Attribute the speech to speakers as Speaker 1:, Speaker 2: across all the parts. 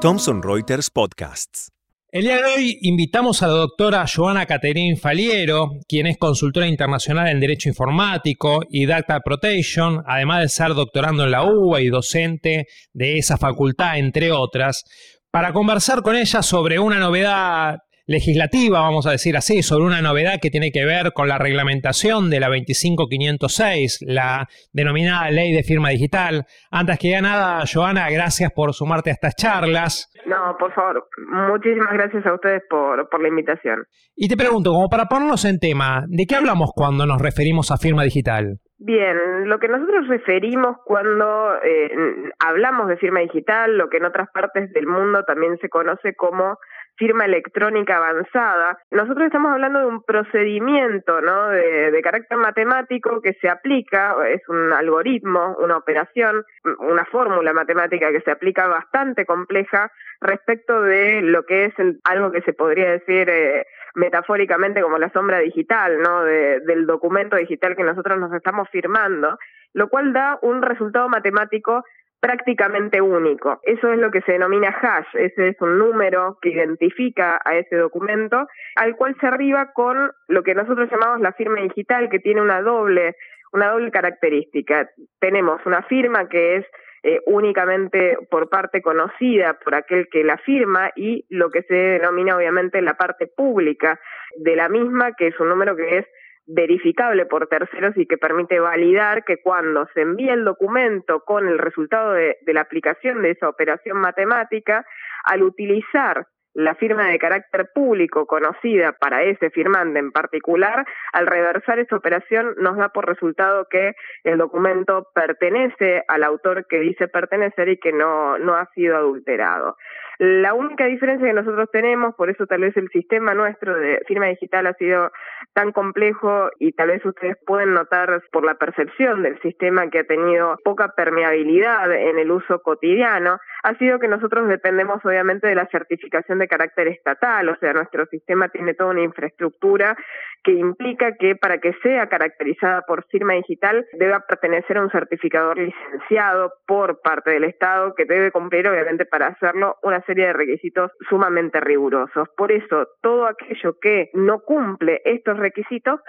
Speaker 1: Thomson Reuters Podcasts.
Speaker 2: El día de hoy invitamos a la doctora Joana Caterín Faliero, quien es consultora internacional en Derecho Informático y Data Protection, además de ser doctorando en la UBA y docente de esa facultad, entre otras, para conversar con ella sobre una novedad legislativa, vamos a decir así, sobre una novedad que tiene que ver con la reglamentación de la 25506, la denominada ley de firma digital. Antes que nada, Joana, gracias por sumarte a estas charlas.
Speaker 3: No, por favor, muchísimas gracias a ustedes por, por la invitación.
Speaker 2: Y te pregunto, como para ponernos en tema, ¿de qué hablamos cuando nos referimos a firma digital?
Speaker 3: Bien, lo que nosotros referimos cuando eh, hablamos de firma digital, lo que en otras partes del mundo también se conoce como firma electrónica avanzada. Nosotros estamos hablando de un procedimiento ¿no? de, de, carácter matemático que se aplica, es un algoritmo, una operación, una fórmula matemática que se aplica bastante compleja respecto de lo que es algo que se podría decir eh, metafóricamente como la sombra digital, ¿no? De, del documento digital que nosotros nos estamos firmando, lo cual da un resultado matemático prácticamente único. Eso es lo que se denomina hash, ese es un número que identifica a ese documento, al cual se arriba con lo que nosotros llamamos la firma digital, que tiene una doble, una doble característica. Tenemos una firma que es eh, únicamente por parte conocida por aquel que la firma y lo que se denomina obviamente la parte pública de la misma, que es un número que es verificable por terceros y que permite validar que cuando se envía el documento con el resultado de, de la aplicación de esa operación matemática, al utilizar la firma de carácter público conocida para ese firmante en particular, al reversar esa operación nos da por resultado que el documento pertenece al autor que dice pertenecer y que no, no ha sido adulterado. La única diferencia que nosotros tenemos, por eso tal vez el sistema nuestro de firma digital ha sido tan complejo y tal vez ustedes pueden notar por la percepción del sistema que ha tenido poca permeabilidad en el uso cotidiano, ha sido que nosotros dependemos obviamente de la certificación de carácter estatal, o sea, nuestro sistema tiene toda una infraestructura que implica que para que sea caracterizada por firma digital deba pertenecer a un certificador licenciado por parte del Estado que debe cumplir obviamente para hacerlo una serie de requisitos sumamente rigurosos. Por eso, todo aquello que no cumple estos requisitos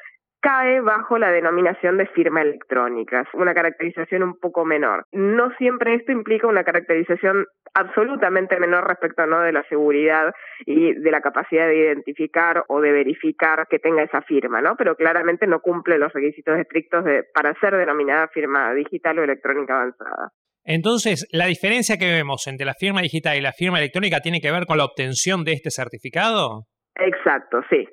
Speaker 3: cae bajo la denominación de firma electrónica, una caracterización un poco menor. No siempre esto implica una caracterización absolutamente menor respecto ¿no? de la seguridad y de la capacidad de identificar o de verificar que tenga esa firma, ¿no? Pero claramente no cumple los requisitos estrictos de, para ser denominada firma digital o electrónica avanzada.
Speaker 2: Entonces, la diferencia que vemos entre la firma digital y la firma electrónica tiene que ver con la obtención de este certificado?
Speaker 3: Exacto, sí.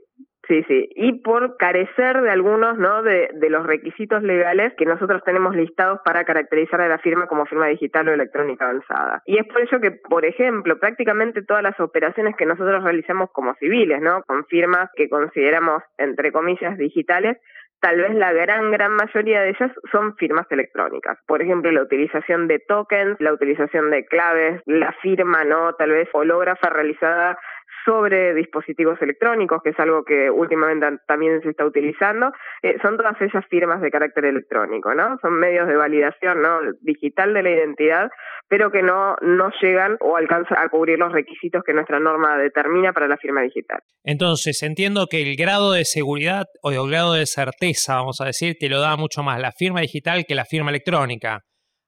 Speaker 3: Sí, sí, y por carecer de algunos, ¿no? De, de, los requisitos legales que nosotros tenemos listados para caracterizar a la firma como firma digital o electrónica avanzada. Y es por ello que, por ejemplo, prácticamente todas las operaciones que nosotros realizamos como civiles, ¿no? Con firmas que consideramos, entre comillas, digitales, tal vez la gran, gran mayoría de ellas son firmas electrónicas. Por ejemplo, la utilización de tokens, la utilización de claves, la firma, ¿no? Tal vez hológrafa realizada sobre dispositivos electrónicos, que es algo que últimamente también se está utilizando, eh, son todas ellas firmas de carácter electrónico, ¿no? Son medios de validación ¿no? digital de la identidad, pero que no, no llegan o alcanzan a cubrir los requisitos que nuestra norma determina para la firma digital.
Speaker 2: Entonces, entiendo que el grado de seguridad o el grado de certeza, vamos a decir, te lo da mucho más la firma digital que la firma electrónica.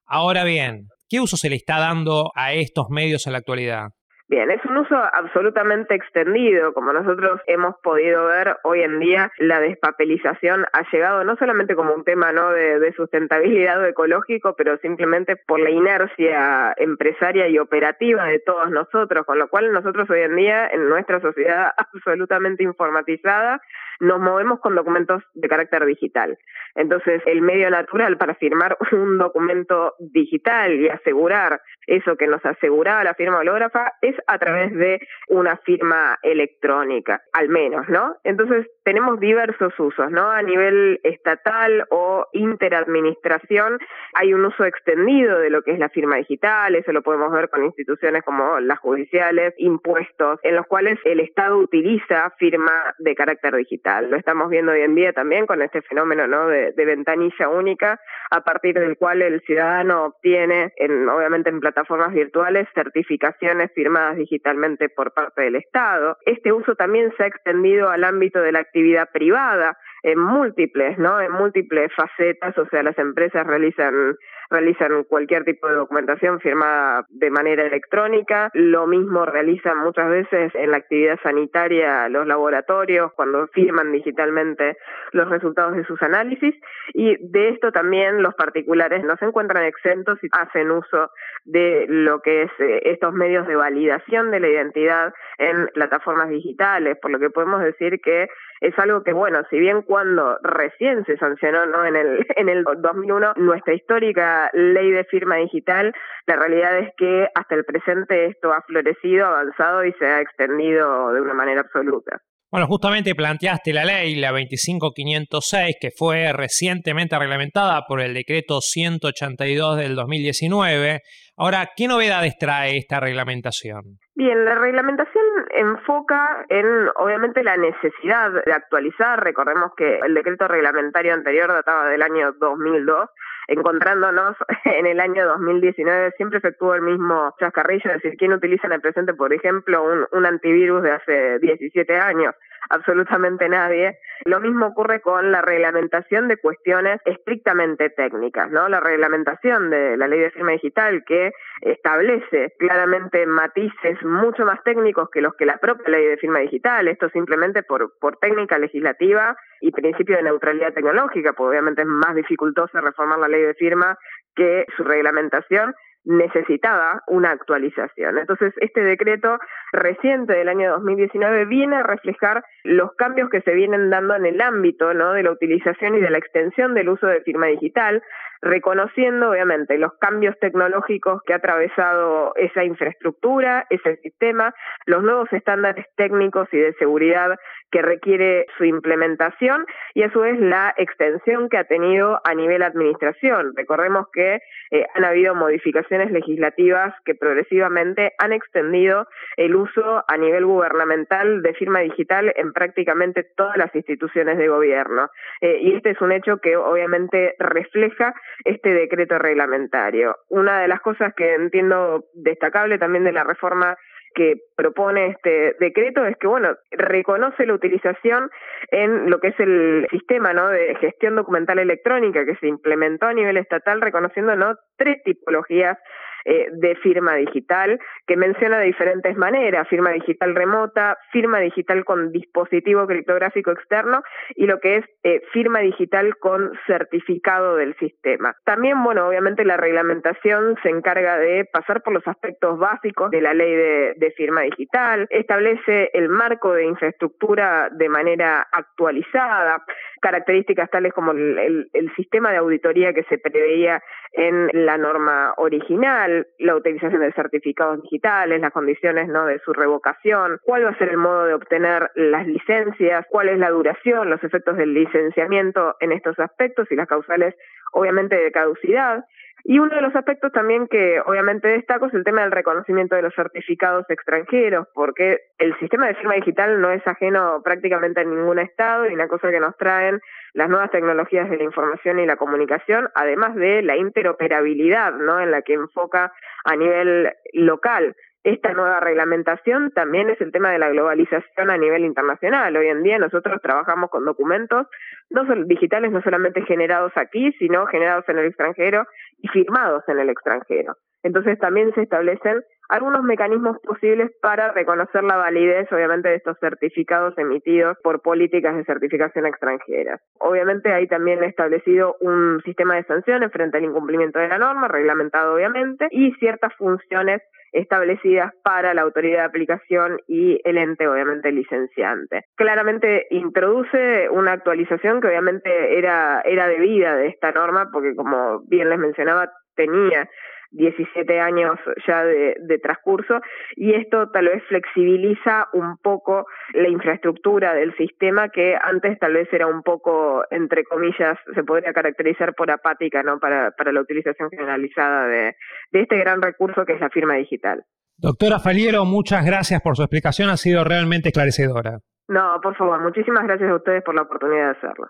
Speaker 2: Ahora bien, ¿qué uso se le está dando a estos medios en la actualidad?
Speaker 3: Bien, es un uso absolutamente extendido. Como nosotros hemos podido ver hoy en día, la despapelización ha llegado no solamente como un tema ¿no? de, de sustentabilidad o ecológico, pero simplemente por la inercia empresaria y operativa de todos nosotros, con lo cual nosotros hoy en día, en nuestra sociedad absolutamente informatizada, nos movemos con documentos de carácter digital. Entonces, el medio natural para firmar un documento digital y asegurar eso que nos aseguraba la firma hológrafa es a través de una firma electrónica, al menos, ¿no? Entonces, tenemos diversos usos, ¿no? A nivel estatal o interadministración hay un uso extendido de lo que es la firma digital, eso lo podemos ver con instituciones como las judiciales, impuestos, en los cuales el Estado utiliza firma de carácter digital. Lo estamos viendo hoy en día también con este fenómeno ¿no? de, ventanilla única, a partir del cual el ciudadano obtiene, en, obviamente en plataformas virtuales, certificaciones firmadas digitalmente por parte del Estado. Este uso también se ha extendido al ámbito de la actividad privada en múltiples, ¿no? En múltiples facetas, o sea, las empresas realizan realizan cualquier tipo de documentación firmada de manera electrónica. Lo mismo realizan muchas veces en la actividad sanitaria los laboratorios cuando firman digitalmente los resultados de sus análisis. Y de esto también los particulares no se encuentran exentos y hacen uso de lo que es eh, estos medios de validación de la identidad en plataformas digitales, por lo que podemos decir que es algo que, bueno, si bien cuando recién se sancionó ¿no? en, el, en el 2001 nuestra histórica ley de firma digital, la realidad es que hasta el presente esto ha florecido, avanzado y se ha extendido de una manera absoluta.
Speaker 2: Bueno, justamente planteaste la ley, la 25506, que fue recientemente reglamentada por el decreto 182 del 2019. Ahora, ¿qué novedades trae esta reglamentación?
Speaker 3: Bien, la reglamentación enfoca en, obviamente, la necesidad de actualizar. Recordemos que el decreto reglamentario anterior databa del año 2002 encontrándonos en el año 2019, siempre efectuó el mismo chascarrillo, es decir, ¿quién utiliza en el presente, por ejemplo, un, un antivirus de hace 17 años? absolutamente nadie. Lo mismo ocurre con la reglamentación de cuestiones estrictamente técnicas, ¿no? La reglamentación de la ley de firma digital que establece claramente matices mucho más técnicos que los que la propia ley de firma digital, esto simplemente por, por técnica legislativa y principio de neutralidad tecnológica, porque obviamente es más dificultoso reformar la ley de firma que su reglamentación, necesitaba una actualización. Entonces, este decreto reciente del año 2019 viene a reflejar los cambios que se vienen dando en el ámbito ¿no? de la utilización y de la extensión del uso de firma digital, reconociendo obviamente los cambios tecnológicos que ha atravesado esa infraestructura, ese sistema, los nuevos estándares técnicos y de seguridad que requiere su implementación y a su vez la extensión que ha tenido a nivel administración. Recordemos que eh, han habido modificaciones legislativas que progresivamente han extendido el uso a nivel gubernamental de firma digital en prácticamente todas las instituciones de gobierno. Eh, y este es un hecho que obviamente refleja este decreto reglamentario. Una de las cosas que entiendo destacable también de la reforma que propone este decreto es que, bueno, reconoce la utilización en lo que es el sistema ¿no? de gestión documental electrónica que se implementó a nivel estatal, reconociendo ¿no? tres tipologías eh, de firma digital, que menciona de diferentes maneras, firma digital remota, firma digital con dispositivo criptográfico externo y lo que es eh, firma digital con certificado del sistema. También, bueno, obviamente la reglamentación se encarga de pasar por los aspectos básicos de la ley de, firma digital, establece el marco de infraestructura de manera actualizada, características tales como el, el sistema de auditoría que se preveía en la norma original, la utilización de certificados digitales, las condiciones ¿no? de su revocación, cuál va a ser el modo de obtener las licencias, cuál es la duración, los efectos del licenciamiento en estos aspectos y las causales obviamente de caducidad. Y uno de los aspectos también que obviamente destaco es el tema del reconocimiento de los certificados extranjeros, porque el sistema de firma digital no es ajeno prácticamente a ningún Estado y una cosa que nos traen las nuevas tecnologías de la información y la comunicación, además de la interoperabilidad, ¿no? En la que enfoca a nivel local esta nueva reglamentación también es el tema de la globalización a nivel internacional. Hoy en día nosotros trabajamos con documentos no digitales no solamente generados aquí, sino generados en el extranjero y firmados en el extranjero. Entonces también se establecen algunos mecanismos posibles para reconocer la validez, obviamente, de estos certificados emitidos por políticas de certificación extranjeras. Obviamente hay también establecido un sistema de sanciones frente al incumplimiento de la norma, reglamentado obviamente, y ciertas funciones establecidas para la autoridad de aplicación y el ente, obviamente, licenciante. Claramente introduce una actualización que obviamente era, era debida de esta norma, porque como bien les mencionaba, tenía 17 años ya de, transcurso y esto tal vez flexibiliza un poco la infraestructura del sistema que antes tal vez era un poco, entre comillas, se podría caracterizar por apática ¿no? para, para la utilización generalizada de, de este gran recurso que es la firma digital.
Speaker 2: Doctora Faliero, muchas gracias por su explicación, ha sido realmente esclarecedora.
Speaker 3: No, por favor, muchísimas gracias a ustedes por la oportunidad de hacerlo.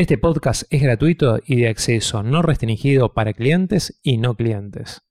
Speaker 2: Este podcast es gratuito y de acceso no restringido para clientes y no clientes.